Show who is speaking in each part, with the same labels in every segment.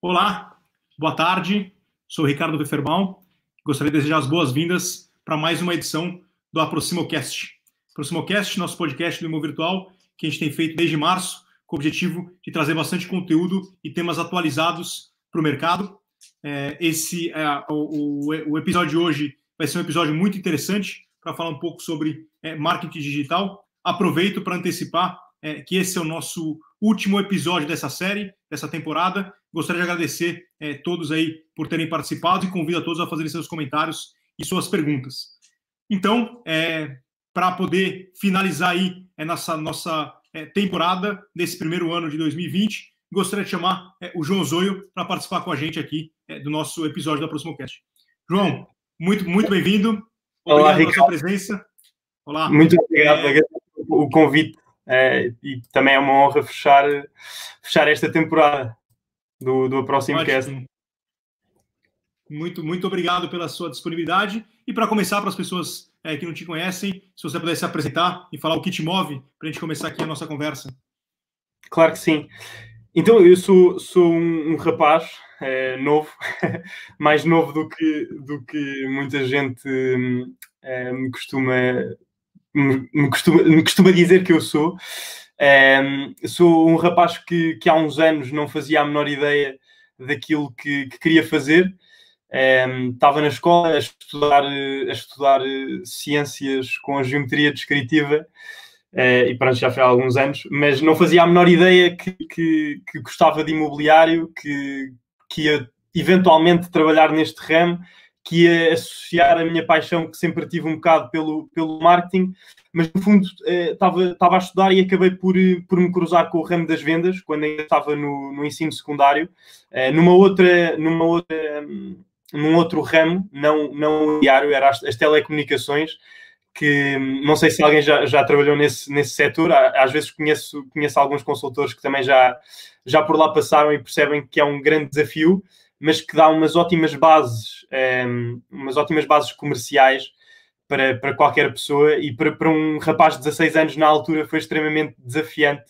Speaker 1: Olá, boa tarde. Sou Ricardo Weferbaum. Gostaria de desejar as boas-vindas para mais uma edição do AproximoCast. AproximoCast, nosso podcast do Imo Virtual, que a gente tem feito desde março, com o objetivo de trazer bastante conteúdo e temas atualizados para o mercado. É, esse, é, o, o, o, episódio de hoje vai ser um episódio muito interessante para falar um pouco sobre é, marketing digital. Aproveito para antecipar que esse é o nosso último episódio dessa série, dessa temporada. Gostaria de agradecer é, todos aí por terem participado e convido a todos a fazerem seus comentários e suas perguntas. Então, é, para poder finalizar aí é, nossa, nossa é, temporada desse primeiro ano de 2020, gostaria de chamar é, o João Zoio para participar com a gente aqui é, do nosso episódio da Próximo Cast. João, muito, muito bem-vindo.
Speaker 2: Obrigado pela
Speaker 1: sua presença.
Speaker 2: Olá. Muito obrigado é... o convite é, e também é uma honra fechar, fechar esta temporada do, do próximo cast.
Speaker 1: Muito, muito obrigado pela sua disponibilidade. E para começar, para as pessoas é, que não te conhecem, se você pudesse apresentar e falar o que te move, para a gente começar aqui a nossa conversa.
Speaker 2: Claro que sim. Então, eu sou, sou um, um rapaz é, novo, mais novo do que, do que muita gente é, me, costuma, me, me, costuma, me costuma dizer que eu sou. Sou um rapaz que, que há uns anos não fazia a menor ideia daquilo que, que queria fazer. Um, estava na escola a estudar, a estudar eh, ciências com a geometria descritiva uh, e pronto, já foi há alguns anos, mas não fazia a menor ideia que, que, que gostava de imobiliário, que, que ia eventualmente trabalhar neste ramo que ia associar a minha paixão, que sempre tive um bocado pelo, pelo marketing, mas no fundo estava, eh, estava a estudar e acabei por, por me cruzar com o ramo das vendas, quando ainda estava no, no ensino secundário, eh, numa outra, numa outra, num outro ramo, não, não diário, era as, as telecomunicações, que não sei se alguém já, já trabalhou nesse, nesse setor, às vezes conheço, conheço alguns consultores que também já, já por lá passaram e percebem que é um grande desafio, mas que dá umas ótimas bases, um, ehm, umas ótimas bases comerciais para, para qualquer pessoa e para, para um rapaz de 16 anos na altura foi extremamente desafiante.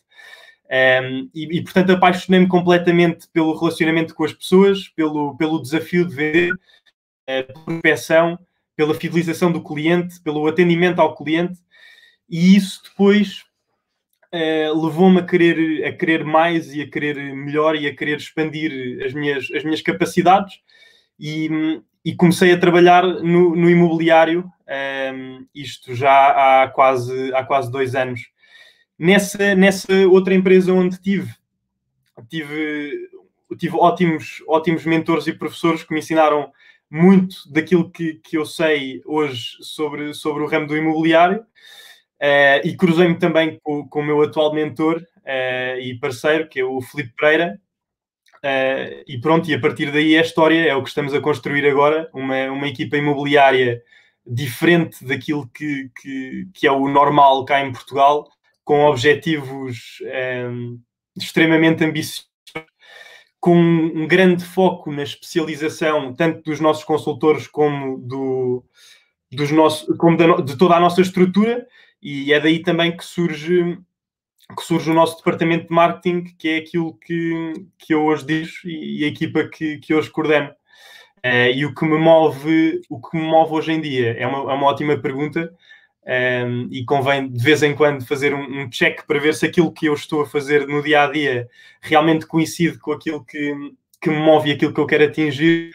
Speaker 2: Um, ehm, e, e, portanto, apaixonei-me completamente pelo relacionamento com as pessoas, pelo, pelo desafio de vender, uh, pela pela fidelização do cliente, pelo atendimento ao cliente, e isso depois uh, levou-me a querer, a querer mais e a querer melhor e a querer expandir as minhas, as minhas capacidades e, e comecei a trabalhar no, no imobiliário, ehm, isto já há quase, há quase dois anos. Nessa, nessa outra empresa onde tive, tive, tive ótimos, ótimos mentores e professores que me ensinaram muito daquilo que, que eu sei hoje sobre, sobre o ramo do imobiliário. Uh, e cruzei-me também com, com, o meu atual mentor uh, e parceiro, que é o Felipe Pereira. Uh, e pronto, e a partir daí é a história, é o que estamos a construir agora, uma, uma equipa imobiliária diferente daquilo que, que, que é o normal cá em Portugal, com objetivos um, extremamente ambiciosos, com um grande foco na especialização, tanto dos nossos consultores como, do, dos nossos, como da, de toda a nossa estrutura, e é daí também que surge que surge o nosso departamento de marketing, que é aquilo que, que eu hoje digo e, a equipa que, que hoje coordeno. Uh, e o que me move, o que me move hoje em dia é uma, é uma ótima pergunta um, ehm, e convém de vez em quando fazer um, um, check para ver se aquilo que eu estou a fazer no dia a dia realmente coincide com aquilo que, que me move e aquilo que eu quero atingir.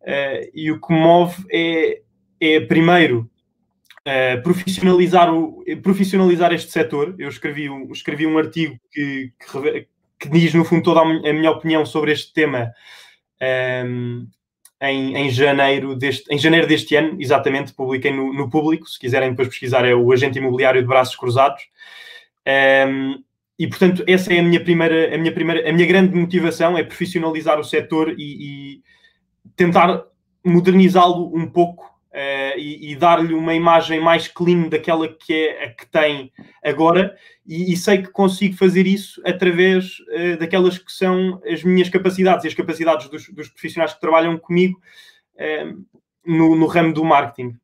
Speaker 2: Uh, e o que me move é, é primeiro uh, profissionalizar, o, profissionalizar este setor. Eu escrevi um, escrevi um artigo que, que, que diz, no fundo, toda a minha opinião sobre este tema um, em, em, janeiro deste, em janeiro deste ano, exatamente, publiquei no, no público. Se quiserem depois pesquisar, é o Agente Imobiliário de Braços Cruzados. Um, e portanto, essa é a minha primeira, a minha primeira, a minha grande motivação é profissionalizar o setor e, e tentar modernizá-lo um pouco uh, e, e dar-lhe uma imagem mais clean daquela que é a que tem agora, e, e sei que consigo fazer isso através uh, daquelas que são as minhas capacidades e as capacidades dos, dos profissionais que trabalham comigo uh, no, no, ramo do marketing.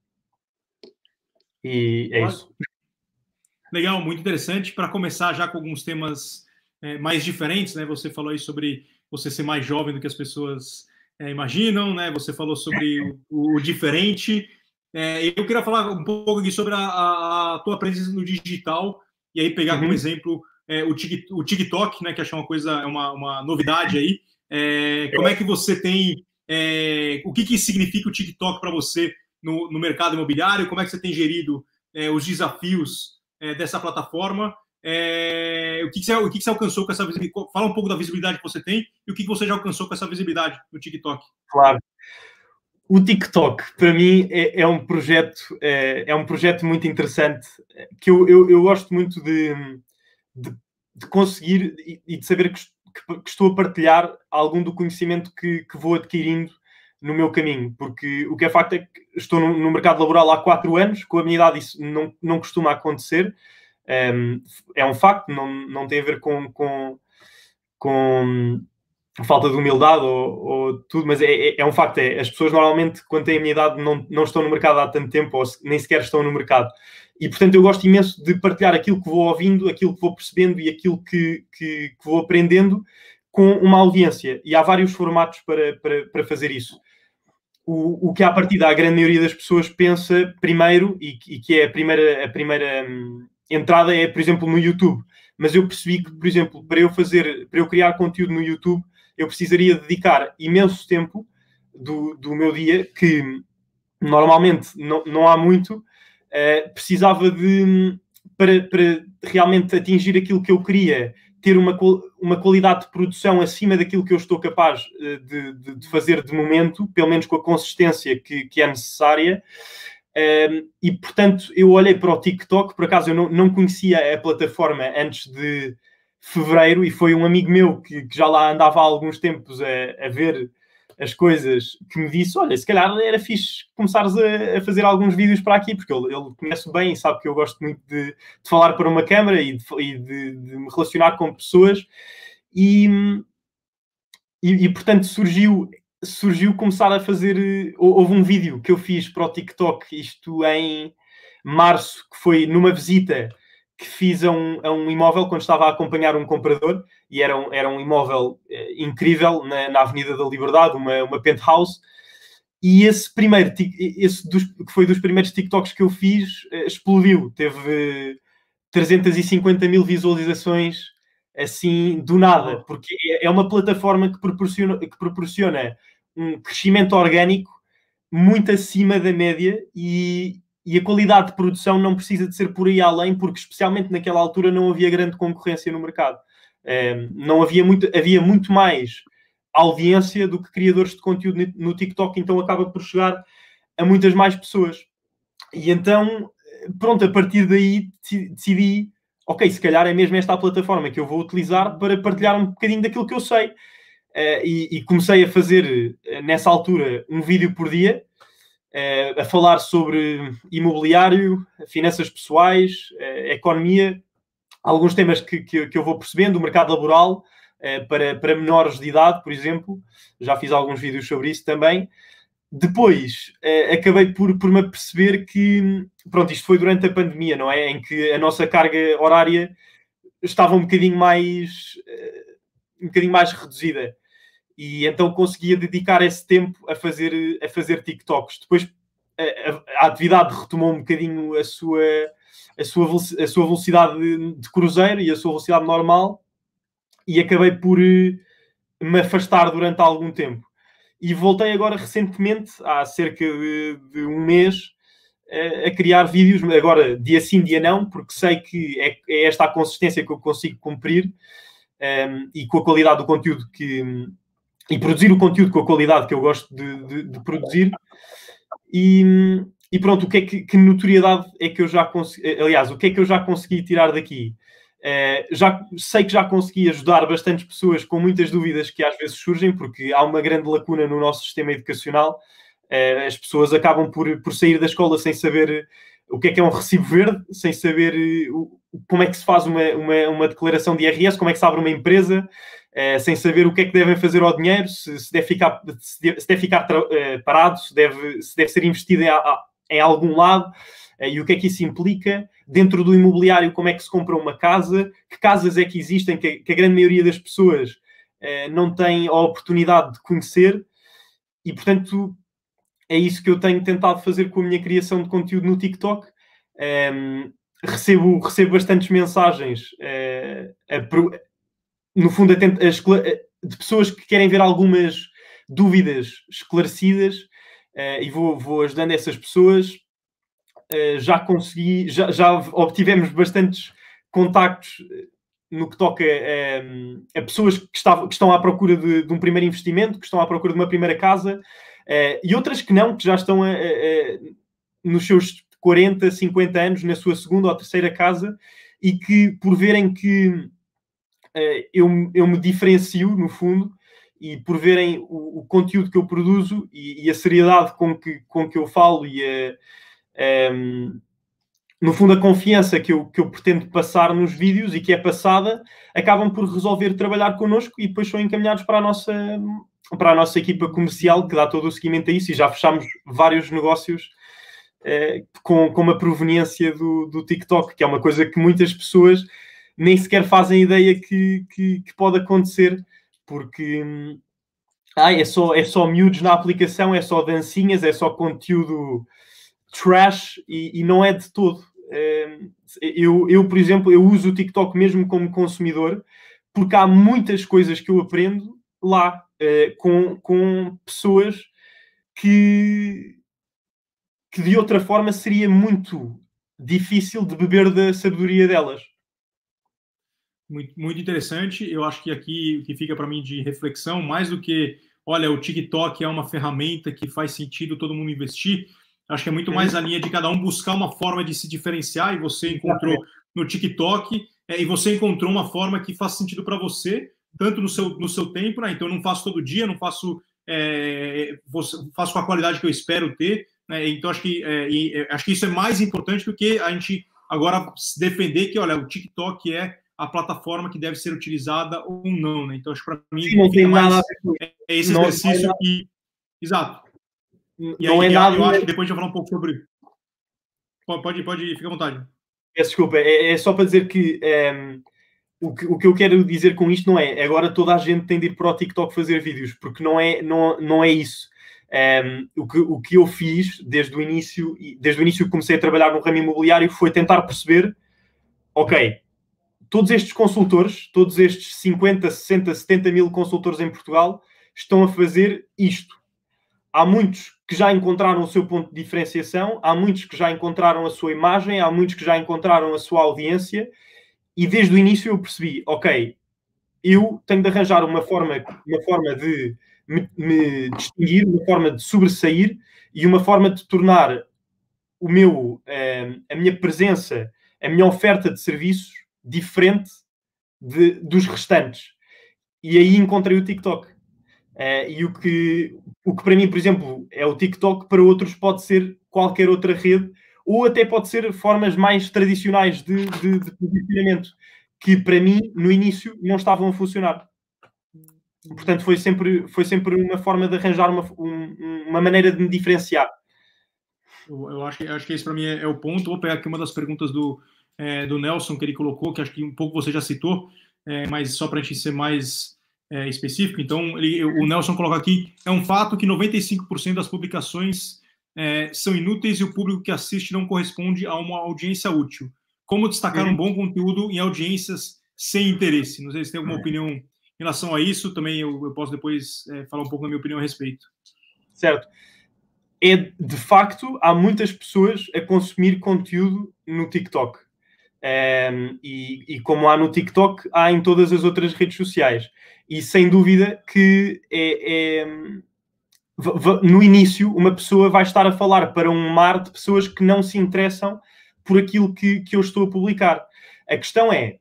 Speaker 2: E é isso.
Speaker 1: Legal, muito interessante. Para começar já com alguns temas mais diferentes, né? Você falou aí sobre você ser mais jovem do que as pessoas é, imaginam, né? Você falou sobre o, o diferente. É, eu queria falar um pouco aqui sobre a, a, a tua presença no digital e aí pegar uhum. como exemplo é, o, TikTok, né? Que acho uma coisa, é uma, uma novidade aí. É, como é que você tem, é, o que, que significa o TikTok para você no, no, mercado imobiliário? Como é que você tem gerido é, os desafios dessa plataforma? É, o, que, que, você, o que, que, você, alcançou com essa visibilidade? Fala um pouco da visibilidade que você tem e o que, que você já alcançou com essa visibilidade no TikTok.
Speaker 2: Claro. O TikTok, para mim, é, é um projeto é, é, um projeto muito interessante que eu, eu, eu gosto muito de, de, de conseguir e, de saber que, que, estou a partilhar algum do conhecimento que, que vou adquirindo no meu caminho, porque o que é facto é que estou no, no mercado laboral há quatro anos, com a minha idade isso não, não costuma acontecer, é um facto, não, não tem a ver com, com, com falta de humildade ou, ou tudo, mas é, é, é, um facto. É, as pessoas normalmente, quando têm a minha idade, não, não estão no mercado há tanto tempo ou nem sequer estão no mercado. E portanto, eu gosto imenso de partilhar aquilo que vou ouvindo, aquilo que vou percebendo e aquilo que, que, que vou aprendendo com uma audiência. E há vários formatos para, para, para fazer isso. O, o que, à partida, a grande maioria das pessoas pensa primeiro, e, e que é a primeira, a primeira hum, entrada é, por exemplo, no YouTube. Mas eu percebi que, por exemplo, para eu fazer, para eu criar conteúdo no YouTube, eu precisaria dedicar imenso tempo do, do meu dia, que normalmente não, não há muito, uh, precisava de, para, para realmente atingir aquilo que eu queria, ter uma, uma qualidade de produção acima daquilo que eu estou capaz uh, de, de, de, fazer de momento, pelo menos com a consistência que, que é necessária. Um, e portanto, eu olhei para o TikTok, por acaso eu não, não conhecia a plataforma antes de fevereiro, e foi um amigo meu que, que já lá andava há alguns tempos a, a, ver as coisas que me disse: Olha, se calhar era fixe começares a, a fazer alguns vídeos para aqui, porque ele, ele conhece bem e sabe que eu gosto muito de, de falar para uma câmara e, de, e de, de me relacionar com pessoas. E, e, e, portanto surgiu surgiu começar a fazer. Eh, houve um vídeo que eu fiz para o TikTok, isto em março, que foi numa visita que fiz a um, a um imóvel quando estava a acompanhar um comprador, e era um, era um imóvel eh, incrível na, na Avenida da Liberdade, uma, uma penthouse. E esse primeiro, esse dos, que foi dos primeiros TikToks que eu fiz, eh, explodiu. Teve 350 mil visualizações assim do nada, porque é, é uma plataforma que proporciona, que proporciona um crescimento orgânico muito acima da média e, e a qualidade de produção não precisa de ser por aí além, porque especialmente naquela altura não havia grande concorrência no mercado. Um, não havia muito, havia muito mais audiência do que criadores de conteúdo no TikTok, então acaba por chegar a muitas mais pessoas. E então, pronto, a partir daí decidi, ok, se calhar é mesmo esta a plataforma que eu vou utilizar para partilhar um bocadinho daquilo que eu sei. Uh, e, e, comecei a fazer, uh, nessa altura, um vídeo por dia, uh, a falar sobre imobiliário, finanças pessoais, economia, alguns temas que, que, que, eu vou percebendo, o mercado laboral, para, para menores de idade, por exemplo. Já fiz alguns vídeos sobre isso também. Depois, acabei por, por me aperceber que, pronto, isto foi durante a pandemia, não é? Em que a nossa carga horária estava um bocadinho mais um bocadinho mais reduzida e então conseguia dedicar esse tempo a fazer, a fazer TikToks. Depois a, a, atividade retomou um bocadinho a sua, a sua, a sua velocidade de, de, cruzeiro e a sua velocidade normal e acabei por eh, me afastar durante algum tempo. E voltei agora recentemente, há cerca de, de um mês, a, a criar vídeos, agora dia sim, dia não, porque sei que é, é esta a consistência que eu consigo cumprir um, ehm, e com a qualidade do conteúdo que, e produzir o conteúdo com a qualidade que eu gosto de, de, de produzir. E, e, pronto, o que é que, que, notoriedade é que eu já consegui, aliás, o que é que eu já consegui tirar daqui? Uh, já sei que já consegui ajudar bastantes pessoas com muitas dúvidas que às vezes surgem, porque há uma grande lacuna no nosso sistema educacional. Uh, as pessoas acabam por, por sair da escola sem saber o que é que é um recibo verde, sem saber como é que se faz uma, uma, uma declaração de IRS, como é que se abre uma empresa, Uh, sem saber o que é que devem fazer ao dinheiro, se, se deve ficar, se deve, se deve ficar uh, parado, se deve, se deve ser investido em, em algum lado, uh, e o que é que isso implica. Dentro do imobiliário, como é que se compra uma casa, que casas é que existem, que, que a grande maioria das pessoas não têm a oportunidade de conhecer e, portanto, é isso que eu tenho tentado fazer com a minha criação de conteúdo no TikTok. Um, ehm, recebo, recebo bastantes mensagens, a, no fundo, a, a, de pessoas que querem ver algumas dúvidas esclarecidas uh, e vou, vou ajudando essas pessoas. Uh, já consegui, já, já obtivemos bastantes contactos no que toca a, a pessoas que, estavam, que, estão à procura de, de, um primeiro investimento, que estão à procura de uma primeira casa, uh, e outras que não, que já estão a, a, nos seus 40, 50 anos, na sua segunda ou terceira casa, e que por verem que eu, eu me diferencio, no fundo, e por verem o, o conteúdo que eu produzo e, e, a seriedade com que, com que eu falo e a, um, no fundo, a confiança que eu, que eu pretendo passar nos vídeos e que é passada, acabam por resolver trabalhar connosco e depois são encaminhados para a nossa, para a nossa equipa comercial que dá todo o seguimento a isso e já fechamos vários negócios eh, com, com uma proveniência do, do TikTok, que é uma coisa que muitas pessoas nem sequer fazem ideia que, que, que pode acontecer, porque hum, ai, é, só, é só miúdos na aplicação, é só dancinhas, é só conteúdo trash e, e não é de todo. Ehm, eu, eu, por exemplo, eu uso o TikTok mesmo como consumidor, porque há muitas coisas que eu aprendo lá eh, com, com pessoas que, que de outra forma seria muito difícil de beber da sabedoria delas.
Speaker 1: Muito, muito interessante. Eu acho que aqui o que fica para mim de reflexão, mais do que, olha, o TikTok é uma ferramenta que faz sentido todo mundo investir, Acho que é muito mais a linha de cada um buscar uma forma de se diferenciar e você encontrou no TikTok é, e você encontrou uma forma que faz sentido para você, tanto no seu, no seu tempo, né? Então eu não faço todo dia, não faço, é, faço com a qualidade que eu espero ter. Né? Então acho que, é, e, é, acho que isso é mais importante do que a gente agora defender que, olha, o TikTok é a plataforma que deve ser utilizada ou não, né? Então acho que para mim
Speaker 2: Sim, não tem mais,
Speaker 1: é esse exercício que. Exato. E não aí, é nada. Eu acho que depois a gente vai falar um pouco sobre. Pode, pode, pode fica à vontade.
Speaker 2: Desculpa, é, é só para dizer que, ehm, o que o que eu quero dizer com isto não é agora toda a gente tem de ir para o TikTok fazer vídeos, porque não é, não, não é isso. Um, ehm, o, que, o que eu fiz desde o início, desde o início que comecei a trabalhar no ramo imobiliário, foi tentar perceber, ok, todos estes consultores, todos estes 50, 60, 70 mil consultores em Portugal estão a fazer isto. Há muitos que já encontraram o seu ponto de diferenciação, há muitos que já encontraram a sua imagem, há muitos que já encontraram a sua audiência, e desde o início eu percebi, ok, eu tenho de arranjar uma forma, uma forma de me, me distinguir, uma forma de sobressair e uma forma de tornar o meu, eh, a minha presença, a minha oferta de serviços diferente de, dos restantes. E aí encontrei o TikTok. Uh, e o que, o que para mim, por exemplo, é o TikTok, para outros pode ser qualquer outra rede, ou até pode ser formas mais tradicionais de, de, de posicionamento, que para mim, no início, não estavam a funcionar. Portanto, foi sempre, foi sempre uma forma de arranjar uma, um, uma maneira de me diferenciar.
Speaker 1: Eu, eu acho, que, acho que esse para mim é, é, o ponto. Vou pegar aqui uma das perguntas do, é, do Nelson que ele colocou, que acho que um pouco você já citou, é, mas só para a gente ser mais é, específico. Então, ele, o Nelson coloca aqui: é um fato que 95% das publicações é, são inúteis e o público que assiste não corresponde a uma audiência útil. Como destacar um bom conteúdo em audiências sem interesse? Não sei se tem alguma é. opinião em relação a isso. Também eu, eu posso depois é, falar um pouco da minha opinião a respeito.
Speaker 2: Certo. É, de facto, há muitas pessoas a consumir conteúdo no TikTok. E, e, como há no TikTok, há em todas as outras redes sociais. E sem dúvida que é, é, no início uma pessoa vai estar a falar para um mar de pessoas que não se interessam por aquilo que, que eu estou a publicar. A questão é,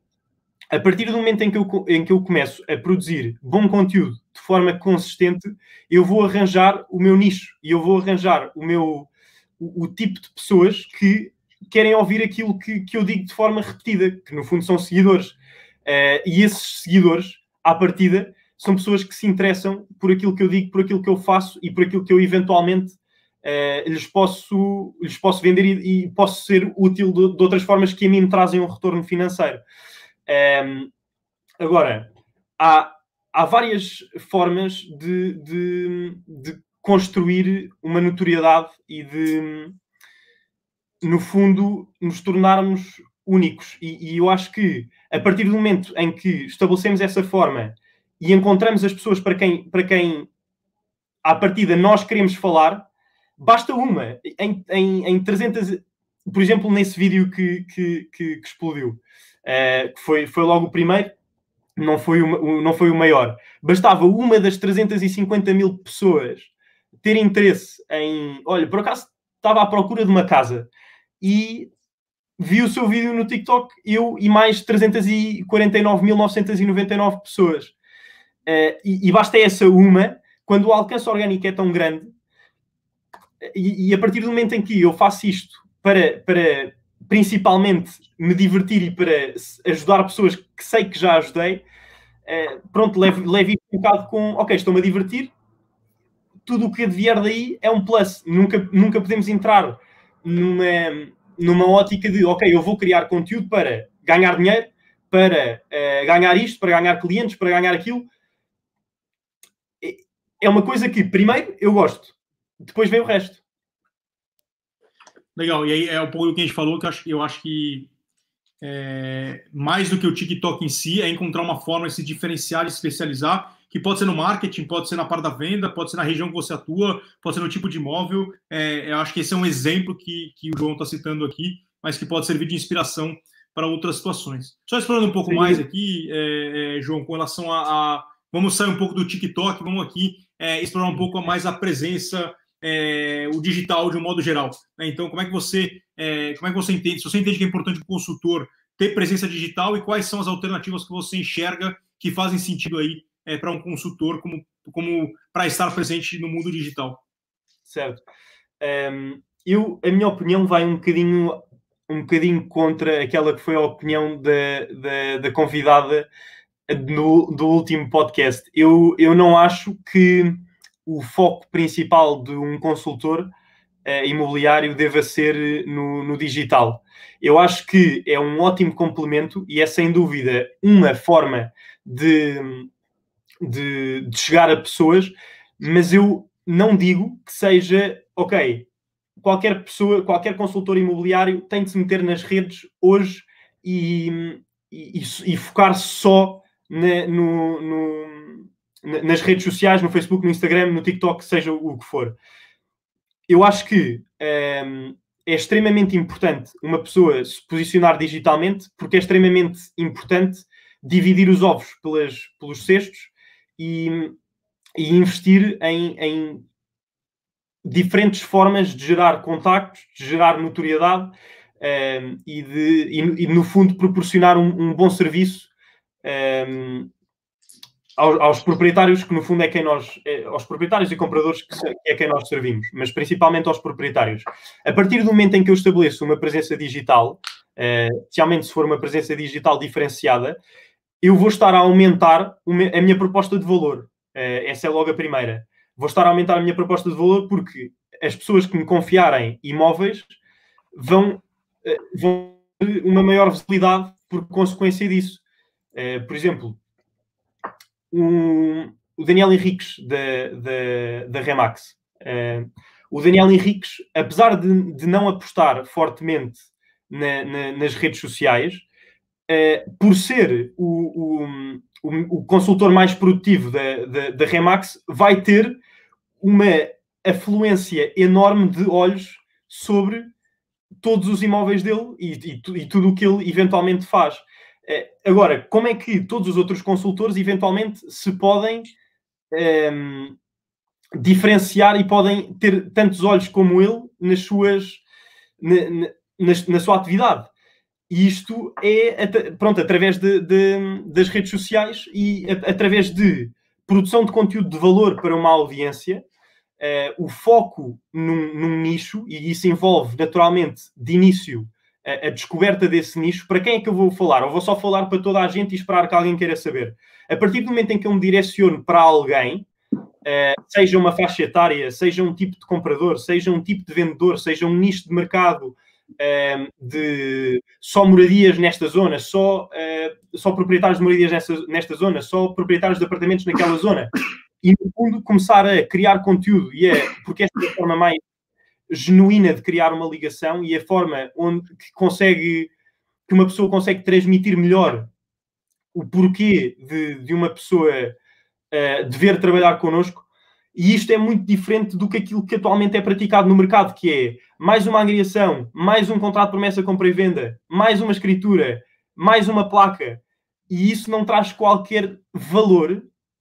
Speaker 2: a partir do momento em que, eu, em que eu começo a produzir bom conteúdo de forma consistente, eu vou arranjar o meu nicho e eu vou arranjar o meu o, o tipo de pessoas que querem ouvir aquilo que, que eu digo de forma repetida, que no fundo são seguidores. Uh, e esses seguidores, à partida, são pessoas que se interessam por aquilo que eu digo, por aquilo que eu faço e por aquilo que eu eventualmente uh, lhes, posso, lhes posso vender e, e posso ser útil de, de, outras formas que a mim me trazem um retorno financeiro. Um, ehm, agora, há, há várias formas de, de, de, construir uma notoriedade e de, no fundo, nos tornarmos únicos. E, e, eu acho que a partir do momento em que estabelecemos essa forma e encontramos as pessoas para quem, para quem à partida nós queremos falar, basta uma. Em, em, em 300, por exemplo, nesse vídeo que, que, que, que explodiu, uh, que foi, foi logo o primeiro, não foi o, não foi o maior. Bastava uma das 350 mil pessoas ter interesse em. Olha, por acaso estava à procura de uma casa e vi o seu vídeo no TikTok, eu e mais 349.999 pessoas. Uh, e, e, basta essa uma, quando o alcance orgânico é tão grande, e, e, a partir do momento em que eu faço isto para, para principalmente me divertir e para ajudar pessoas que sei que já ajudei, uh, pronto, levo, isto um bocado com, ok, estou-me a divertir, tudo o que vier daí é um plus. Nunca, nunca podemos entrar numa, numa ótica de, ok, eu vou criar conteúdo para ganhar dinheiro, para uh, ganhar isto, para ganhar clientes, para ganhar aquilo. É uma coisa que, primeiro, eu gosto, depois vem o resto.
Speaker 1: Legal, e aí é um pouco do que a gente falou, que eu acho, eu acho que é, mais do que o TikTok em si, é encontrar uma forma de se diferenciar e especializar, que pode ser no marketing, pode ser na parte da venda, pode ser na região que você atua, pode ser no tipo de imóvel. É, eu acho que esse é um exemplo que, que o João está citando aqui, mas que pode servir de inspiração para outras situações. Só explorando um pouco Sim. mais aqui, é, é, João, com relação a, a, Vamos sair um pouco do TikTok, vamos aqui é, explorar um pouco mais a presença é, o digital de um modo geral. Né? Então, como é que você é, como é que você entende? Se você entende que é importante o consultor ter presença digital e quais são as alternativas que você enxerga que fazem sentido aí é, para um consultor como, como para estar presente no mundo digital?
Speaker 2: Certo. Um, ehm, eu, a minha opinião vai um bocadinho um bocadinho contra aquela que foi a opinião da, da, da convidada no, do último podcast. Eu, eu não acho que o foco principal de um consultor uh, imobiliário deva ser no, no, digital. Eu acho que é um ótimo complemento e é sem dúvida uma forma de, de, de chegar a pessoas, mas eu não digo que seja, ok, qualquer pessoa, qualquer consultor imobiliário tem de se meter nas redes hoje e, e, e focar só na, no, no, nas redes sociais, no Facebook, no Instagram, no TikTok, seja o que for. Eu acho que um, ehm, é extremamente importante uma pessoa se posicionar digitalmente, porque é extremamente importante dividir os ovos pelas, pelos cestos e, e investir em, em, diferentes formas de gerar contactos, de gerar notoriedade um, ehm, e, de, e, e, no fundo, proporcionar um, um bom serviço um, ehm, aos, aos, proprietários, que no fundo é quem nós, é, aos proprietários e compradores que, é quem nós servimos, mas principalmente aos proprietários. A partir do momento em que eu estabeleço uma presença digital, uh, especialmente se for uma presença digital diferenciada, eu vou estar a aumentar a minha proposta de valor. Uh, essa é logo a primeira. Vou estar a aumentar a minha proposta de valor porque as pessoas que me confiarem imóveis vão, uh, vão ter uma maior visibilidade por consequência disso. Uh, por exemplo, um, o Daniel Henriques da, da, da Remax. O Daniel Henriques, apesar de, de não apostar fortemente na, na, nas redes sociais, uh, por ser o, o, o, consultor mais produtivo da, da, da Remax, vai ter uma afluência enorme de olhos sobre todos os imóveis dele e, e, e tudo o que ele eventualmente faz. É, agora, como é que todos os outros consultores eventualmente se podem um, ehm, diferenciar e podem ter tantos olhos como ele nas suas, na, na, na sua atividade? E isto é pronto, através de, de, das redes sociais e através de produção de conteúdo de valor para uma audiência, uh, o foco num, num, nicho, e isso envolve naturalmente de início a, a, descoberta desse nicho, para quem é que eu vou falar? Ou vou só falar para toda a gente e esperar que alguém queira saber? A partir do momento em que eu me direciono para alguém, uh, seja uma faixa etária, seja um tipo de comprador, seja um tipo de vendedor, seja um nicho de mercado, de só moradias nesta zona, só, uh, só proprietários de moradias nesta, nesta zona, só proprietários de apartamentos naquela zona. E, no fundo, começar a criar conteúdo, e é porque esta é a forma mais genuína de criar uma ligação e a forma onde que consegue que uma pessoa consegue transmitir melhor o porquê de, de uma pessoa uh, dever trabalhar connosco. E isto é muito diferente do que aquilo que atualmente é praticado no mercado, que é mais uma angriação, mais um contrato de promessa compra e venda, mais uma escritura, mais uma placa. E isso não traz qualquer valor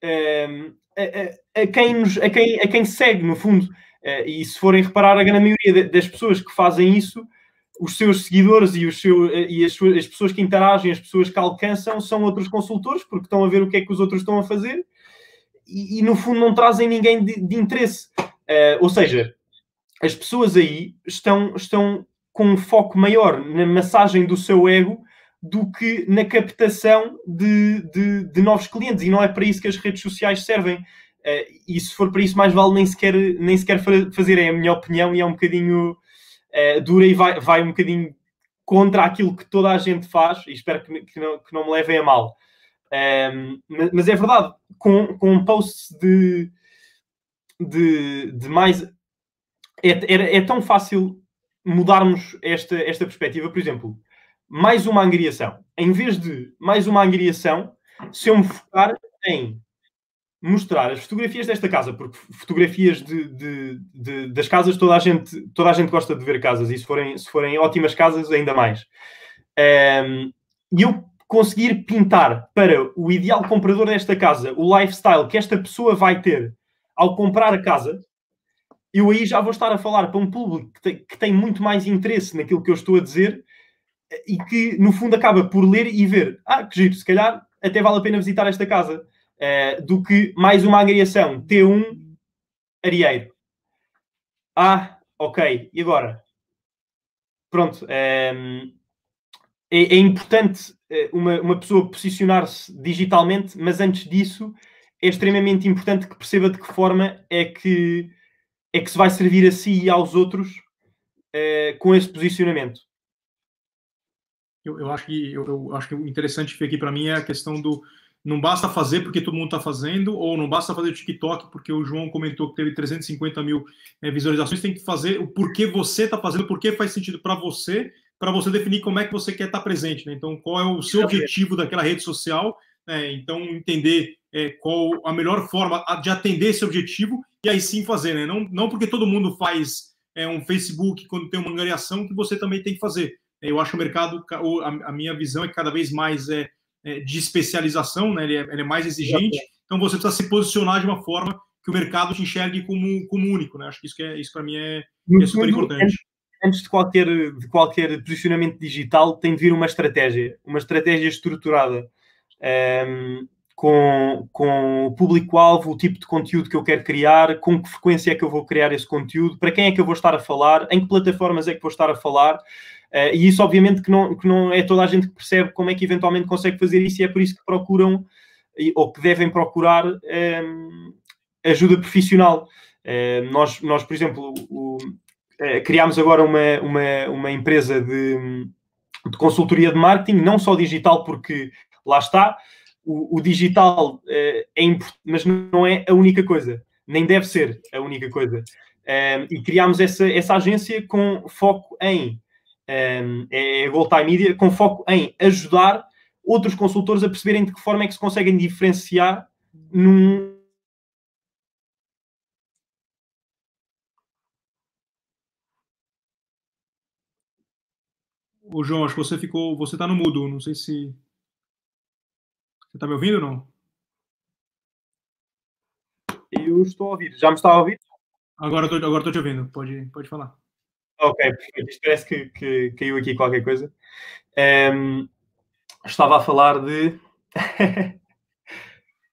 Speaker 2: uh, a, a, a, quem nos, a, quem, a quem segue, no fundo. Uh, e se forem reparar, a grande maioria das pessoas que fazem isso, os seus seguidores e, os seu, eh, e as, suas, as pessoas que interagem, as pessoas que alcançam, são outros consultores, porque estão a ver o que é que os outros estão a fazer e, e no fundo, não trazem ninguém de, de interesse. Uh, ou seja, as pessoas aí estão, estão com um foco maior na massagem do seu ego do que na captação de, de, de, novos clientes. E não é para isso que as redes sociais servem. Uh, e se for para isso, mais vale nem sequer, nem sequer fazer, é a minha opinião, e é um bocadinho uh, dura e vai, vai um bocadinho contra aquilo que toda a gente faz, e espero que, que, não, que não me levem a mal. Um, ehm, mas, é verdade, com, com um post de, de, de mais. É, é, é, tão fácil mudarmos esta, esta perspectiva. Por exemplo, mais uma angriação. Em vez de mais uma angriação, se eu me focar em mostrar as fotografias desta casa, porque fotografias de, de, de, das casas toda a gente toda a gente gosta de ver casas e se forem, se forem ótimas casas ainda mais. Um, e eu conseguir pintar para o ideal comprador desta casa o lifestyle que esta pessoa vai ter ao comprar a casa, eu aí já vou estar a falar para um público que tem, que tem muito mais interesse naquilo que eu estou a dizer e que no fundo acaba por ler e ver, ah, que giro, se calhar até vale a pena visitar esta casa uh, do que mais uma agregação T1 Arieiro. Ah, ok, e agora? Pronto, um, ehm, é, é, importante eh, uma, uma pessoa posicionar-se digitalmente, mas antes disso é extremamente importante que perceba de que forma é que, é que se vai servir a si e aos outros uh, com esse posicionamento.
Speaker 1: Eu, eu, acho que eu, eu acho que o interessante aqui para mim é a questão do, não basta fazer porque todo mundo está fazendo, ou não basta fazer o TikTok porque o João comentou que teve 350 mil é, visualizações, tem que fazer o porquê você está fazendo, porquê faz sentido para você, para você definir como é que você quer estar tá presente. Né? Então, qual é o seu objetivo daquela rede social, né? então entender é, qual a melhor forma de atender esse objetivo e aí sim fazer. Né? Não, não porque todo mundo faz é, um Facebook quando tem uma angariação que você também tem que fazer. Eu acho que o mercado, a, minha visão é que cada vez mais é é, de especialização, né? Ele é, ele é, mais exigente. Então você precisa se posicionar de uma forma que o mercado te enxergue como, como único, né? Acho que isso, que é, isso para mim é, é super importante.
Speaker 2: Antes de qualquer, de qualquer posicionamento digital, tem de vir uma estratégia, uma estratégia estruturada. Um, ehm, com, com o público-alvo, o tipo de conteúdo que eu quero criar, com que frequência é que eu vou criar esse conteúdo, para quem é que eu vou estar a falar, em que plataformas é que vou estar a falar, Uh, e isso, obviamente, que não, que não é toda a gente que percebe como é que eventualmente consegue fazer isso, e é por isso que procuram, ou que devem procurar, um, ehm, ajuda profissional. Uh, nós, nós, por exemplo, o, uh, criámos agora uma, uma, uma empresa de, de consultoria de marketing, não só digital, porque lá está, o, o digital é importante, mas não é a única coisa, nem deve ser a única coisa. Ehm, e criámos essa, essa agência com foco em um, é a Gold Time Media, com foco em ajudar outros consultores a perceberem de que forma é que se conseguem diferenciar num.
Speaker 1: O João, acho que você ficou. Você está no mudo, não sei se. Você está me ouvindo ou não?
Speaker 2: Eu estou a ouvir. Já me está a ouvir?
Speaker 1: Agora estou agora te ouvindo. Pode, pode falar.
Speaker 2: Ok, perfeito. Parece que, que caiu aqui qualquer coisa. Um, estava a falar de.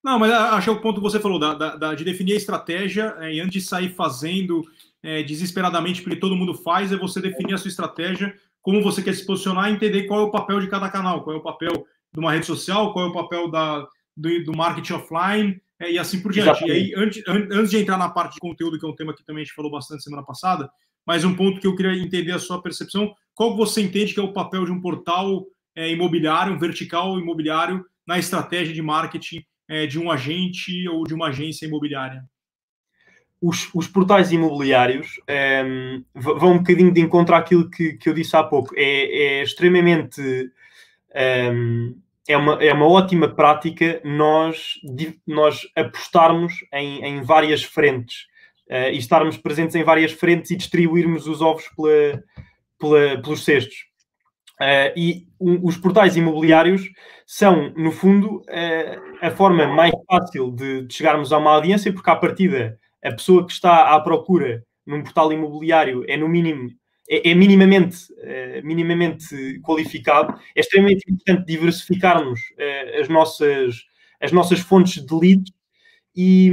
Speaker 1: Não, mas acho que é o ponto que você falou, da, da, de definir a estratégia, é, e antes de sair fazendo é, desesperadamente, porque todo mundo faz, é você definir a sua estratégia, como você quer se posicionar e entender qual é o papel de cada canal, qual é o papel de uma rede social, qual é o papel da, do, do marketing offline, é, e assim por diante. Exatamente. E aí, antes, antes de entrar na parte de conteúdo, que é um tema que também a gente falou bastante semana passada, mas um ponto que eu queria entender a sua percepção, qual você entende que é o papel de um portal é, imobiliário, um vertical imobiliário, na estratégia de marketing é, de um agente ou de uma agência imobiliária?
Speaker 2: Os, os portais imobiliários é, vão um bocadinho de encontro àquilo que, que eu disse há pouco. É, é extremamente. É, é uma, é uma ótima prática nós, nós apostarmos em, em várias frentes uh, e estarmos presentes em várias frentes e distribuirmos os ovos pela, pela, pelos cestos. Uh, e um, os portais imobiliários são, no fundo, uh, a forma mais fácil de, de, chegarmos a uma audiência, porque à partida a pessoa que está à procura num portal imobiliário é, no mínimo, é, é minimamente, uh, minimamente qualificado. É extremamente importante diversificarmos as, nossas, as nossas fontes de leads e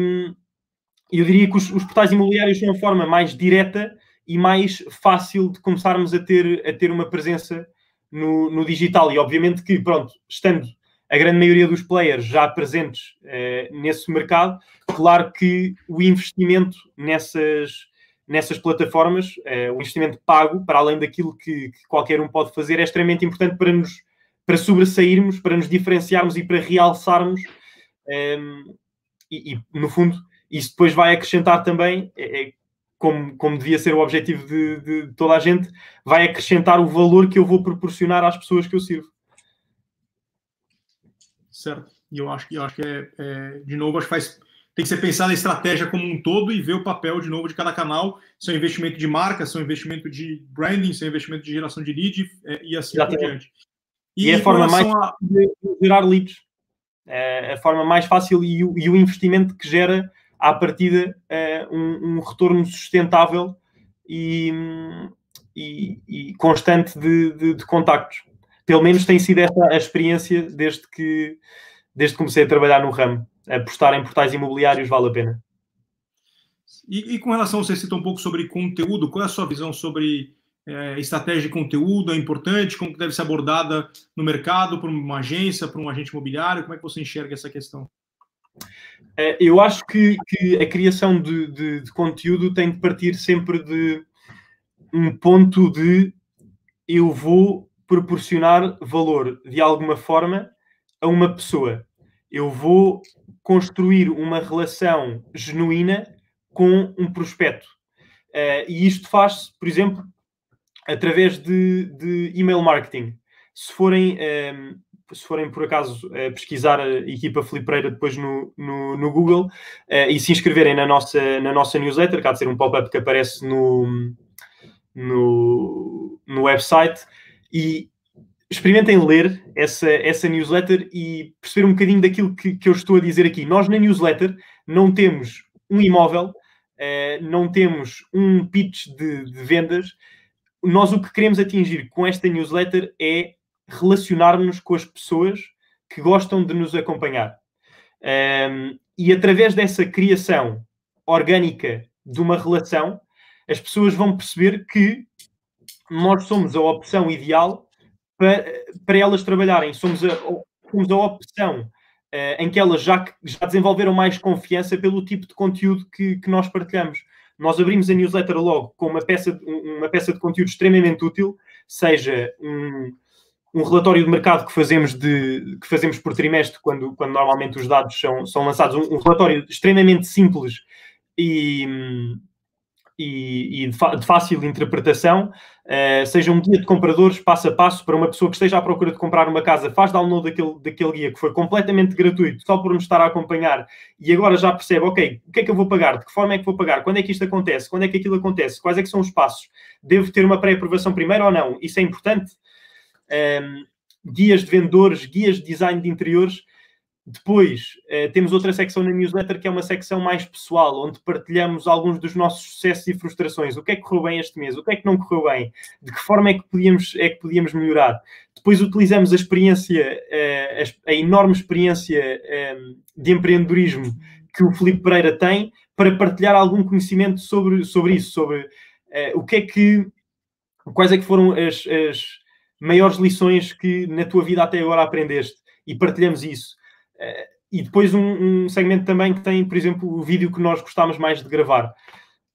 Speaker 2: eu diria que os, os portais imobiliários são a forma mais direta e mais fácil de começarmos a ter, a ter uma presença no, no digital. E obviamente que, pronto, estando a grande maioria dos players já presentes eh, nesse mercado, claro que o investimento nessas, nessas plataformas, eh, o investimento pago, para além daquilo que, que, qualquer um pode fazer, é extremamente importante para nos para sobressairmos, para nos diferenciarmos e para realçarmos. Eh, e, e, no fundo, isso depois vai acrescentar também, é, é como, como devia ser o objetivo de, de, toda a gente, vai acrescentar o valor que eu vou proporcionar às pessoas que eu sirvo.
Speaker 1: Certo. E eu acho eu acho que é, é, de novo, acho que faz tem que ser pensada a estratégia como um todo e ver o papel de novo de cada canal, seu investimento de marca, seu investimento de branding, seu investimento de geração de lead é, e assim Exatamente. por diante.
Speaker 2: E, e é a forma mais a... de gerar leads. É a forma mais fácil e o, e o investimento que gera à partida, uh, um, um, retorno sustentável e, e, e constante de, de, de, contactos. Pelo menos tem sido esta a experiência desde que, desde que comecei a trabalhar no ramo. Apostar em portais imobiliários vale a pena.
Speaker 1: E, e com relação, você citou um pouco sobre conteúdo, qual é a sua visão sobre é, estratégia de conteúdo? É importante? Como deve ser abordada no mercado, por uma agência, por um agente imobiliário? Como é que você enxerga essa questão?
Speaker 2: Eh, eu acho que, que a criação de, de, de, conteúdo tem de partir sempre de um ponto de eu vou proporcionar valor de alguma forma a uma pessoa. Eu vou construir uma relação genuína com um prospecto. Uh, e isto faz, por exemplo, através de, de email marketing. Se forem ehm, se forem por acaso uh, pesquisar a equipa Flipeira depois no, no, no Google uh, e se inscreverem na nossa, na nossa newsletter, que há de ser um pop-up que aparece no, no, no website, e experimentem ler essa, essa newsletter e perceber um bocadinho daquilo que, que eu estou a dizer aqui. Nós na newsletter não temos um imóvel, uh, não temos um pitch de, de vendas. Nós o que queremos atingir com esta newsletter é relacionarmos com as pessoas que gostam de nos acompanhar. Um, e através dessa criação orgânica de uma relação, as pessoas vão perceber que nós somos a opção ideal para, para elas trabalharem. Somos a, somos a opção uh, em que elas já, já desenvolveram mais confiança pelo tipo de conteúdo que, que nós partilhamos. Nós abrimos a newsletter logo com uma peça, uma peça de conteúdo extremamente útil, seja um, um relatório de mercado que fazemos, de, que fazemos por trimestre, quando, quando normalmente os dados são, são lançados, um, um relatório extremamente simples e, e, e de, fácil interpretação, uh, seja um guia de compradores passo a passo para uma pessoa que esteja à procura de comprar uma casa, faz download daquele, daquele guia que foi completamente gratuito, só por nos estar a acompanhar e agora já percebe, ok, o que é que eu vou pagar, de que forma é que vou pagar, quando é que isto acontece, quando é que aquilo acontece, quais é que são os passos, devo ter uma pré-aprovação primeiro ou não, isso é importante. Um, guias de vendedores, guias de design de interiores. Depois uh, temos outra secção na newsletter que é uma secção mais pessoal, onde partilhamos alguns dos nossos sucessos e frustrações. O que é que correu bem este mês? O que é que não correu bem? De que forma é que podíamos, é que podíamos melhorar? Depois utilizamos a experiência, uh, a, enorme experiência um, de empreendedorismo que o Felipe Pereira tem para partilhar algum conhecimento sobre, sobre isso, sobre o que é que, quais é que foram as, as maiores lições que na tua vida até agora aprendeste e partilhamos isso. E depois um, um, segmento também que tem, por exemplo, o vídeo que nós gostávamos mais de gravar.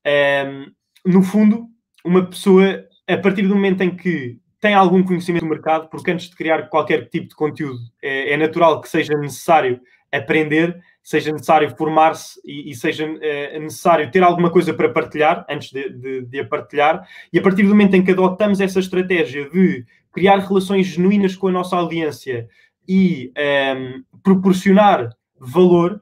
Speaker 2: Um, no fundo, uma pessoa, a partir do momento em que tem algum conhecimento do mercado, porque antes de criar qualquer tipo de conteúdo, é, é natural que seja necessário aprender, seja necessário formar-se e, e, seja é, necessário ter alguma coisa para partilhar antes de, de, de, a partilhar. E a partir do momento em que adotamos essa estratégia de criar relações genuínas com a nossa audiência, e um, ehm, proporcionar valor,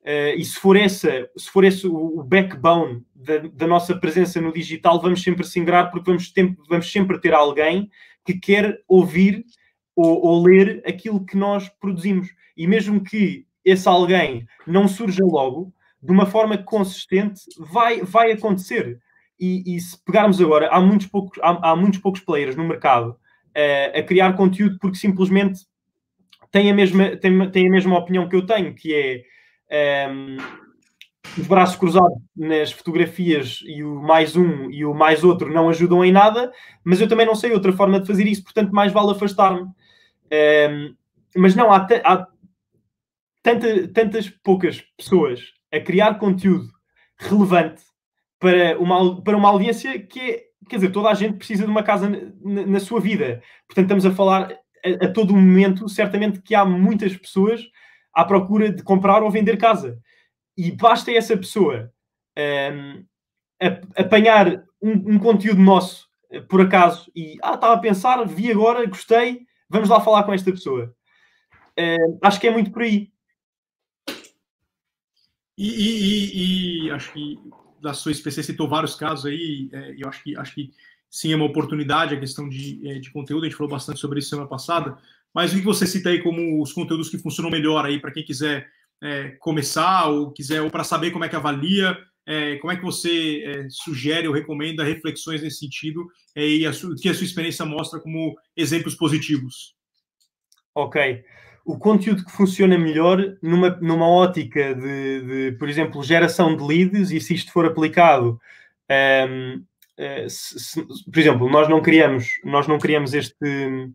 Speaker 2: uh, e se for, essa, se for esse o backbone da, da, nossa presença no digital, vamos sempre se ingrar porque vamos, vamos sempre ter alguém que quer ouvir ou, ou ler aquilo que nós produzimos. E mesmo que esse alguém não surja logo, de uma forma consistente, vai, vai acontecer. E, e, se pegarmos agora, há muitos poucos, há, há muitos poucos players no mercado uh, a criar conteúdo porque simplesmente tem a mesma, tem, tem a mesma opinião que eu tenho, que é um, ehm, os braços cruzados nas fotografias e o mais um e o mais outro não ajudam em nada, mas eu também não sei outra forma de fazer isso, portanto, mais vale afastar-me. Um, ehm, mas não, há, há tanta, tantas poucas pessoas a criar conteúdo relevante para uma, para uma audiência que é, quer dizer, toda a gente precisa de uma casa na, na sua vida. Portanto, estamos a falar a, a todo momento, certamente que há muitas pessoas à procura de comprar ou vender casa. E basta essa pessoa um, apanhar um, um, conteúdo nosso, eh, por acaso, e ah, estava a pensar, vi agora, gostei, vamos lá falar com esta pessoa. Uh, acho que é muito por aí.
Speaker 1: E, e, e, acho que da sua espécie citou vários casos aí, é, eu acho que acho que sim é uma oportunidade a questão de, é, de conteúdo, a gente falou bastante sobre isso semana passada, mas o que você cita aí como os conteúdos que funcionam melhor aí para quem quiser é, começar ou quiser ou para saber como é que avalia, é, como é que você é, sugere ou recomenda reflexões nesse sentido é, e o que a sua experiência mostra como exemplos positivos?
Speaker 2: Ok. O conteúdo que funciona melhor numa, numa ótica de, de por exemplo, geração de leads, e se isto for aplicado um, ehm, eh, se, se, por exemplo, nós não criamos, nós não criamos este,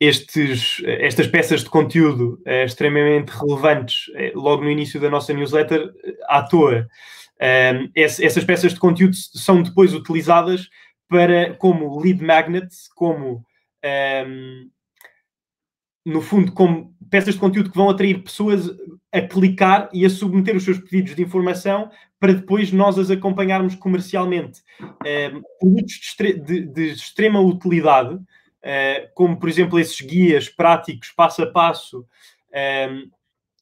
Speaker 2: estes, estas peças de conteúdo eh, extremamente relevantes eh, logo no início da nossa newsletter à toa. Um, essas peças de conteúdo são depois utilizadas para como lead magnets, como um, no fundo, como peças de conteúdo que vão atrair pessoas a clicar e a submeter os seus pedidos de informação para depois nós as acompanharmos comercialmente. Uh, produtos de, extrema utilidade, uh, como por exemplo esses guias práticos, passo a passo, uh,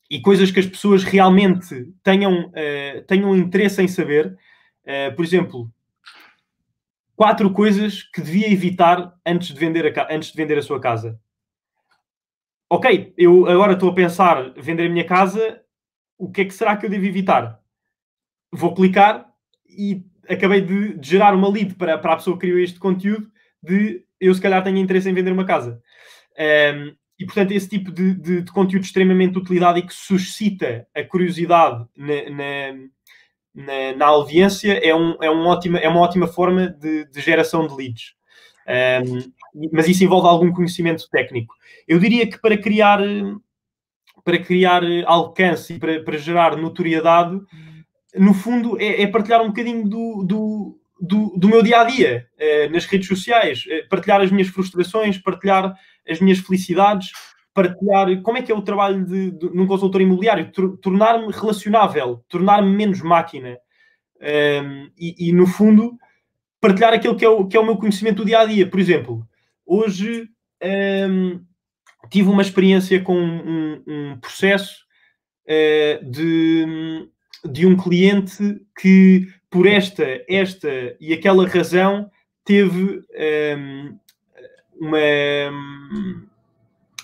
Speaker 2: e coisas que as pessoas realmente tenham, tenham interesse em saber. por exemplo, quatro coisas que devia evitar antes de vender a, antes de vender a sua casa ok, eu agora estou a pensar vender a minha casa, o que é que será que eu devo evitar? Vou clicar e acabei de, de gerar uma lead para, para a pessoa que criou este conteúdo de eu se calhar tenho interesse em vender uma casa. Um, e portanto, esse tipo de, de, de, conteúdo extremamente de utilidade e que suscita a curiosidade na, na, na, na audiência é, um, é, um ótima, é uma ótima forma de, de geração de leads. Um, mas isso envolve algum conhecimento técnico. Eu diria que para criar, para criar alcance e para, para gerar notoriedade, no fundo, é, é partilhar um bocadinho do, do, do, do, meu dia a dia uh, nas redes sociais, uh, partilhar as minhas frustrações, partilhar as minhas felicidades, partilhar como é que é o trabalho de, de num consultor imobiliário, tornar-me relacionável, tornar-me menos máquina. Um, e, e, no fundo, partilhar aquilo que é, o, que é o meu conhecimento do dia a dia. Por exemplo, hoje um, tive uma experiência com um, um processo uh, de, de um cliente que, por esta, esta e aquela razão, teve um, uma.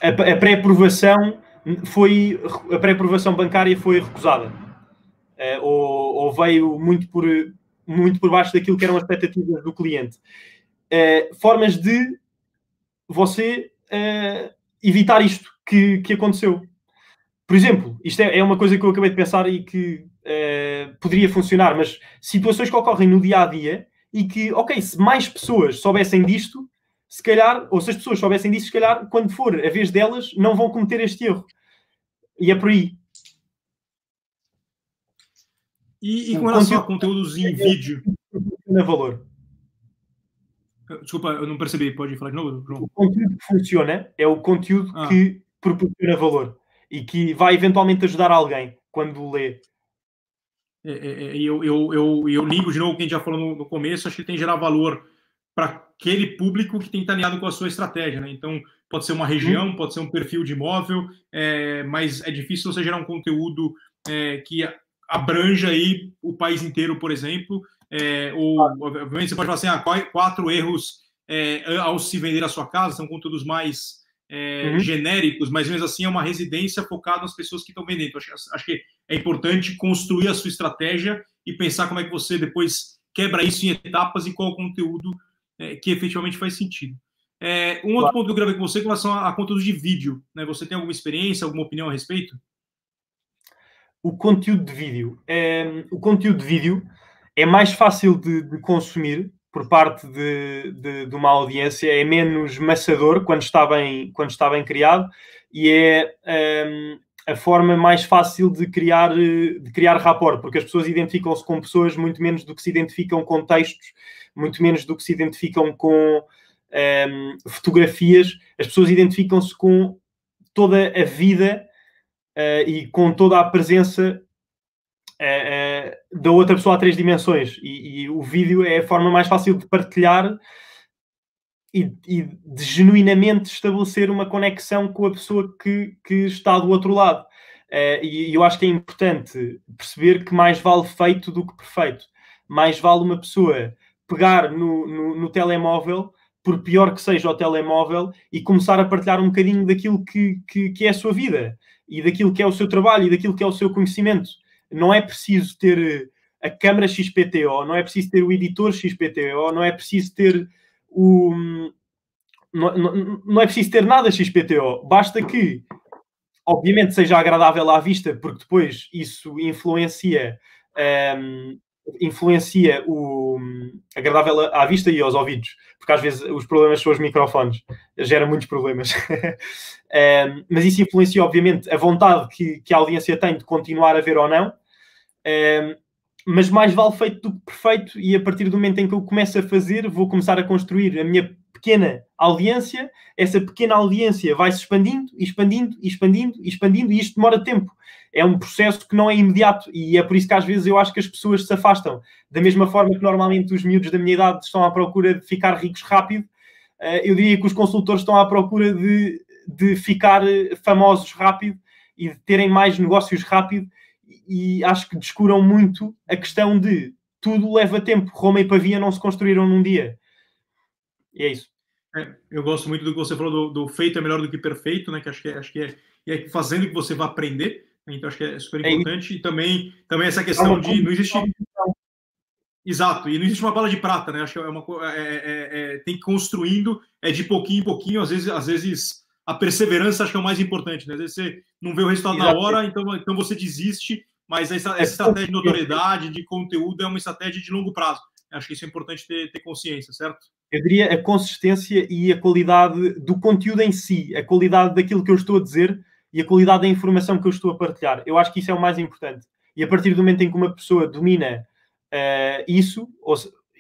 Speaker 2: A, a pré-aprovação foi. A pré-aprovação bancária foi recusada. Uh, ou, ou, veio muito por, muito por baixo daquilo que eram as expectativas do cliente. Uh, formas de você uh, evitar isto que, que aconteceu. Por exemplo, isto é, é, uma coisa que eu acabei de pensar e que uh, poderia funcionar, mas situações que ocorrem no dia a dia e que, ok, se mais pessoas soubessem disto, se calhar, ou se as pessoas soubessem disto, se calhar, quando for a vez delas, não vão cometer este erro. e é por aí.
Speaker 1: E, e com relação a conteúdos em vídeo?
Speaker 2: Proporciona valor.
Speaker 1: Desculpa, eu não percebi. Pode falar de novo, João?
Speaker 2: O conteúdo que funciona é o conteúdo ah. que proporciona valor e que vai eventualmente ajudar alguém quando lê.
Speaker 1: É, é, é, eu, eu, eu, eu ligo de novo o que a gente já falou no, no começo, acho que tem que gerar valor para aquele público que tem que estar alinhado com a sua estratégia. Né? Então, pode ser uma região, uhum. pode ser um perfil de imóvel, é, mas é difícil você gerar um conteúdo é, que abranja aí o país inteiro, por exemplo. É, ou, obviamente, você pode falar assim, ah, quatro erros ao se vender a sua casa, são conteúdos mais é, uhum. genéricos, mas mesmo assim é uma residência focada nas pessoas que estão vendendo. Então, acho, acho que é importante construir a sua estratégia e pensar como é que você depois quebra isso em etapas e qual o conteúdo é, que efetivamente faz sentido. É, um outro ponto que eu gravei com você com relação a, a conteúdo de vídeo. Né? Você tem alguma experiência, alguma opinião a respeito?
Speaker 2: O conteúdo de vídeo. É, o conteúdo de vídeo é mais fácil de, de consumir por parte de, de, de, uma audiência, é menos maçador quando está bem, quando está bem criado e é um, a forma mais fácil de criar, de criar rapport, porque as pessoas identificam-se com pessoas muito menos do que se identificam com textos muito menos do que se identificam com um, ehm, fotografias. As pessoas identificam-se com toda a vida uh, e com toda a presença da outra pessoa a três dimensões. E, e, o vídeo é a forma mais fácil de partilhar e, e, de genuinamente estabelecer uma conexão com a pessoa que, que está do outro lado. e eu acho que é importante perceber que mais vale feito do que perfeito. Mais vale uma pessoa pegar no, no, no, telemóvel, por pior que seja o telemóvel, e começar a partilhar um bocadinho daquilo que, que, que, é a sua vida e daquilo que é o seu trabalho e daquilo que é o seu conhecimento. Não é preciso ter a câmara XPTO, não é preciso ter o editor XPTO, não é preciso ter o. Não, não, não é preciso ter nada XPTO, basta que, obviamente, seja agradável à vista, porque depois isso influencia um, influencia o agradável à vista e aos ouvidos, porque às vezes os problemas são os microfones, gera muitos problemas. um, mas isso influencia, obviamente, a vontade que, que, a audiência tem de continuar a ver ou não. Um, mas mais vale feito do que perfeito, e a partir do momento em que eu começo a fazer, vou começar a construir a minha pequena audiência, essa pequena audiência vai se expandindo, expandindo, expandindo, expandindo, e isto demora tempo é um processo que não é imediato e é por isso que às vezes eu acho que as pessoas se afastam. Da mesma forma que normalmente os miúdos da minha idade estão à procura de ficar ricos rápido, eh, eu diria que os consultores estão à procura de, de ficar famosos rápido e de terem mais negócios rápido e acho que descuram muito a questão de tudo leva tempo. Roma e Pavia não se construíram num dia. E é isso.
Speaker 1: É, eu gosto muito do que você falou do, do, feito é melhor do que perfeito, né? Que acho que é, acho que é, é fazendo que você vai aprender. Então, acho que é super é importante. É e também, também essa questão de. Não existe. Exato, e não existe uma bala de prata, né? Acho que é uma é, é, é, tem que ir construindo, é de pouquinho em pouquinho, às vezes, às vezes a perseverança acho que é o mais importante, né? Às vezes você não vê o resultado Exato. na hora, então, então você desiste, mas essa, essa estratégia de notoriedade, de conteúdo, é uma estratégia de longo prazo. Acho que isso é importante ter, ter consciência, certo?
Speaker 2: Eu diria a consistência e a qualidade do conteúdo em si, a qualidade daquilo que eu estou a dizer e a qualidade da informação que eu estou a partilhar. Eu acho que isso é o mais importante. E a partir do momento em que uma pessoa domina uh, isso, ou,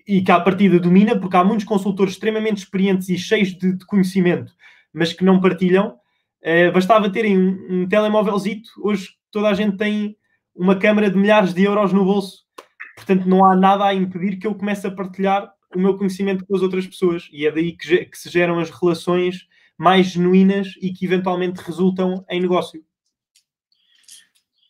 Speaker 2: e que à partida domina, porque há muitos consultores extremamente experientes e cheios de, de conhecimento, mas que não partilham, uh, bastava terem um, um telemóvelzito. Hoje toda a gente tem uma câmara de milhares de euros no bolso. Portanto, não há nada a impedir que eu comece a partilhar o meu conhecimento com as outras pessoas. E é daí que, que se geram as relações mais genuínas e que eventualmente resultam em negócio.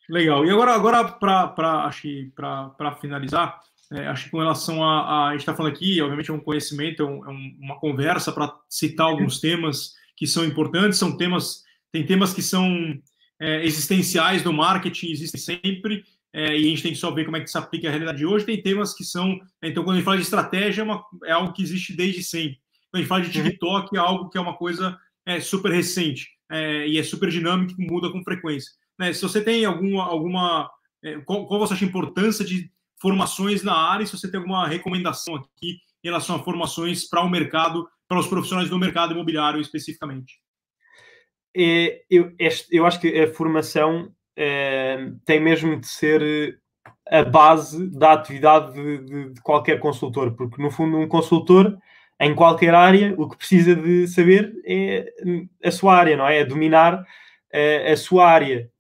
Speaker 1: Legal. E agora, agora para finalizar, é, acho que com relação a, a, a gente está falando aqui, obviamente é um conhecimento, é, um, é uma conversa para citar alguns temas que são importantes, são temas, tem temas que são é, existenciais do marketing, existem sempre, é, e a gente tem que só ver como é que se aplica a realidade de hoje. Tem temas que são, então quando a gente fala de estratégia, é, uma, é algo que existe desde sempre. Quando a gente fala de uhum. TikTok, é algo que é uma coisa é, super recente é, e é super dinâmico e muda com frequência. Né? Se você tem alguma. alguma é, qual, qual você acha a importância de formações na área? Se você tem alguma recomendação aqui em relação a formações para o mercado, para os profissionais do mercado imobiliário especificamente?
Speaker 2: é, eu, este, eu acho que a formação é, tem mesmo de ser a base da atividade de, de, de, qualquer consultor, porque no fundo um consultor em qualquer área o que precisa de saber é a sua área, não é? É dominar a, a sua área.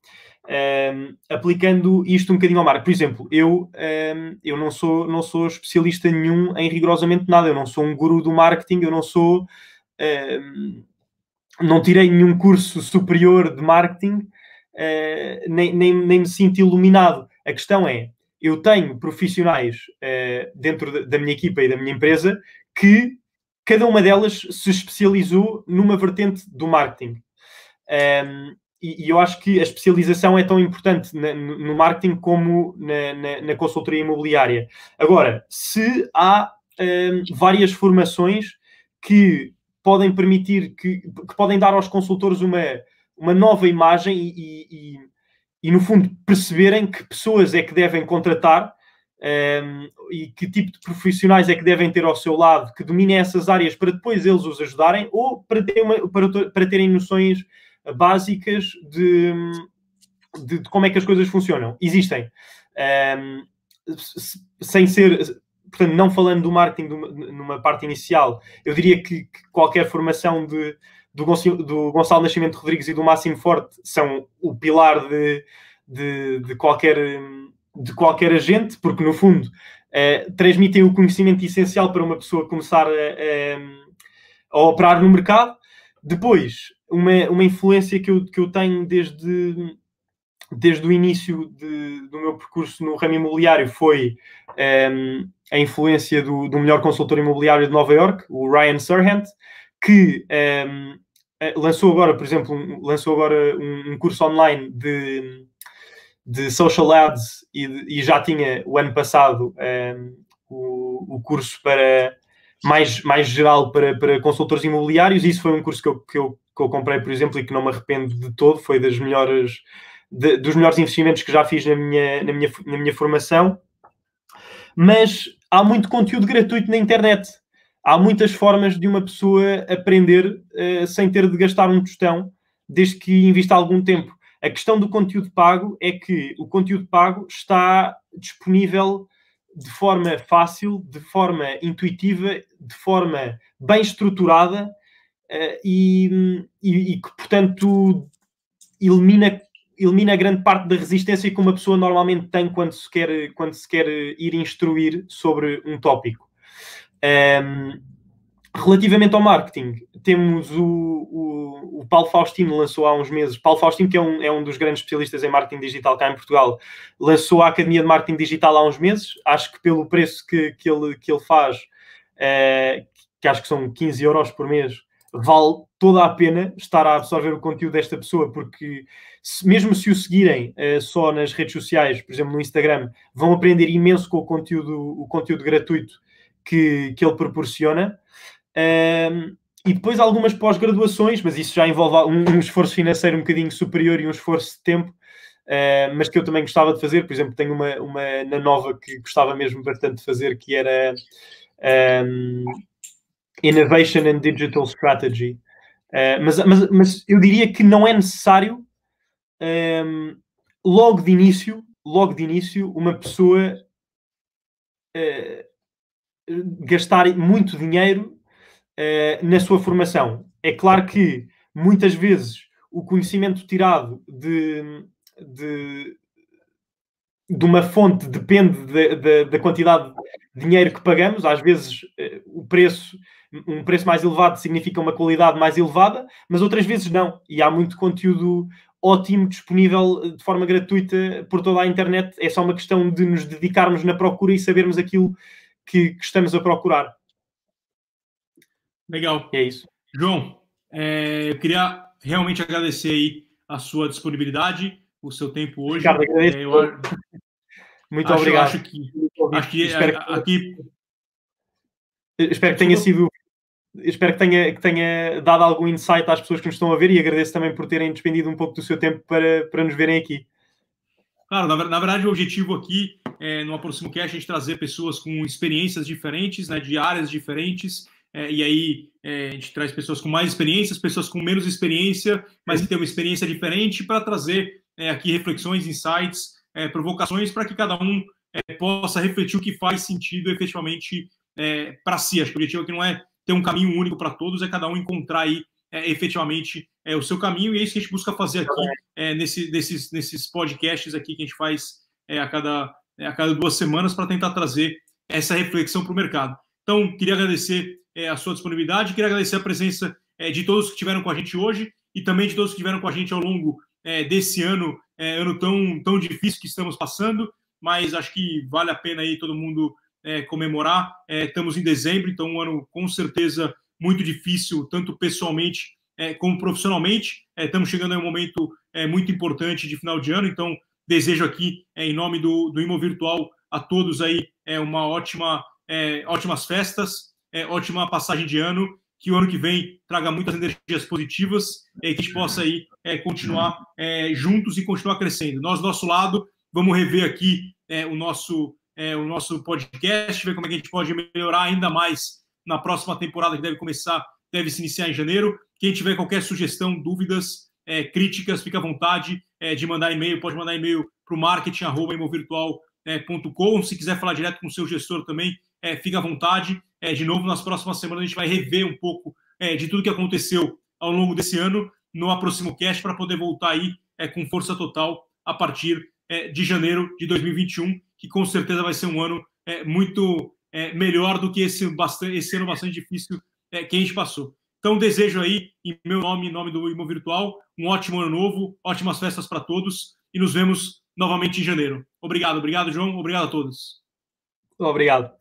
Speaker 2: Um, aplicando isto um bocadinho ao mar. Por exemplo, eu, um, eu não, sou, não sou especialista nenhum em rigorosamente nada, eu não sou um guru do marketing, eu não sou. Não tirei nenhum curso superior de marketing, uh, nem, nem, nem me sinto iluminado. A questão é, eu tenho profissionais uh, dentro da minha equipa e da minha empresa que cada uma delas se especializou numa vertente do marketing. Um, e, e, eu acho que a especialização é tão importante na, no marketing como na, na, na, consultoria imobiliária. Agora, se há um, várias formações que podem permitir, que, que, podem dar aos consultores uma, uma nova imagem e, e, e, no fundo, perceberem que pessoas é que devem contratar um, e que tipo de profissionais é que devem ter ao seu lado, que dominem essas áreas para depois eles os ajudarem ou para, ter uma, para, para terem noções básicas de, de, de, como é que as coisas funcionam. Existem. Um, sem ser, portanto, não falando do marketing numa parte inicial, eu diria que, que qualquer formação de, do, do Gonçalo Nascimento Rodrigues e do Máximo Forte são o pilar de, de, de qualquer, de qualquer agente, porque no fundo uh, transmitem o conhecimento essencial para uma pessoa começar a, a, a operar no mercado. Depois, uma, uma influência que eu, que eu tenho desde, desde o início de, do meu percurso no ramo imobiliário foi um, ehm, a influência do, do melhor consultor imobiliário de Nova York, o Ryan Serhant, que um, ehm, eh, lançou agora, por exemplo, um, lançou agora um, curso online de, de social ads e, e já tinha o ano passado ehm, o, o curso para mais, mais geral para, para consultores imobiliários. Isso foi um curso que eu, que eu que eu comprei, por exemplo, e que não me arrependo de todo, foi das melhores, de, dos melhores investimentos que já fiz na minha, na, minha, na minha formação. Mas há muito conteúdo gratuito na internet. Há muitas formas de uma pessoa aprender uh, sem ter de gastar um tostão, desde que invista algum tempo. A questão do conteúdo pago é que o conteúdo pago está disponível de forma fácil, de forma intuitiva, de forma bem estruturada uh, e, e, e, que, portanto, elimina, elimina grande parte da resistência que uma pessoa normalmente tem quando se quer, quando se quer ir instruir sobre um tópico. Um, relativamente ao marketing, temos o, o, o, Paulo Faustino lançou há uns meses. Paulo Faustino, que é um, é um dos grandes especialistas em marketing digital cá em Portugal, lançou a Academia de Marketing Digital há uns meses. Acho que pelo preço que, que, ele, que ele faz, uh, que acho que são 15 euros por mês, vale toda a pena estar a absorver o conteúdo desta pessoa, porque se, mesmo se o seguirem uh, só nas redes sociais, por exemplo no Instagram, vão aprender imenso com o conteúdo, o conteúdo gratuito que, que ele proporciona. Um, e depois algumas pós-graduações, mas isso já envolve um, um, esforço financeiro um bocadinho superior e um esforço de tempo, uh, mas que eu também gostava de fazer. Por exemplo, tenho uma, uma na nova que gostava mesmo bastante de fazer, que era um, Innovation and Digital Strategy. Uh, mas, mas, mas eu diria que não é necessário um, logo de início, logo de início, uma pessoa uh, gastar muito dinheiro uh, na sua formação. É claro que muitas vezes o conhecimento tirado de, de, de uma fonte depende de, de, da quantidade de dinheiro que pagamos. Às vezes o preço um preço mais elevado significa uma qualidade mais elevada, mas outras vezes não. E há muito conteúdo ótimo disponível eh, de forma gratuita por toda a internet. É só uma questão de nos dedicarmos na procura e sabermos aquilo que, que estamos a procurar.
Speaker 1: Legal.
Speaker 2: É isso.
Speaker 1: João, é, eu queria realmente agradecer aí a sua disponibilidade, o seu tempo hoje.
Speaker 2: Ricardo, agradeço. É, eu, Muito
Speaker 1: acho,
Speaker 2: obrigado.
Speaker 1: Acho que, acho que, aqui,
Speaker 2: espero que tenha sido espero que tenha, que tenha dado algum insight às pessoas que nos estão a ver e agradeço também por terem despendido um pouco do seu tempo para, para nos verem aqui.
Speaker 1: Claro, na, na verdade o objetivo aqui é, no Aproximo Cash a gente trazer pessoas com experiências diferentes, né, de áreas diferentes, é, e aí é, a gente traz pessoas com mais experiências, pessoas com menos experiência, mas que têm uma experiência diferente para trazer é, aqui reflexões, insights, é, provocações para que cada um é, possa refletir o que faz sentido efetivamente para si. Acho que o objetivo aqui não é ter um caminho único para todos, é cada um encontrar aí efetivamente o seu caminho, e é isso que a gente busca fazer aqui nesse, nesses, nesses podcasts aqui que a gente faz a, cada, a cada duas semanas para tentar trazer essa reflexão para o mercado. Então, queria agradecer é, a sua disponibilidade, queria agradecer a presença é, de todos que estiveram com a gente hoje e também de todos que estiveram com a gente ao longo é, desse ano, é, ano tão, tão difícil que estamos passando, mas acho que vale a pena aí todo mundo é, comemorar. É, estamos em dezembro, então um ano com certeza muito difícil, tanto pessoalmente como profissionalmente. estamos chegando a um momento muito importante de final de ano, então desejo aqui, em nome do, do Imo Virtual, a todos aí uma ótima, ótimas festas, é, ótima passagem de ano, que o ano que vem traga muitas energias positivas e que a gente possa aí é, continuar é, juntos e continuar crescendo. Nós, do nosso lado, vamos rever aqui é, o, nosso, é, o nosso podcast, ver como é que a gente pode melhorar ainda mais na próxima temporada que deve começar, deve se iniciar em janeiro. Quem tiver qualquer sugestão, dúvidas, é, críticas, fica à vontade de mandar e-mail, pode mandar e-mail para o marketing.imovirtual.com. Se quiser falar direto com o seu gestor também, fica à vontade. É, de novo, nas próximas semanas, a gente vai rever um pouco é, de tudo que aconteceu ao longo desse ano no Aproximo Cast para poder voltar aí é, com força total a partir é, de janeiro de 2021, que com certeza vai ser um ano é, muito é, melhor do que esse, esse ano bastante difícil que a gente passou. Então, desejo aí, em meu nome, em nome do Imo Virtual, um ótimo ano novo, ótimas festas para todos e nos vemos novamente em janeiro. Obrigado, obrigado, João, obrigado a todos.
Speaker 2: Obrigado.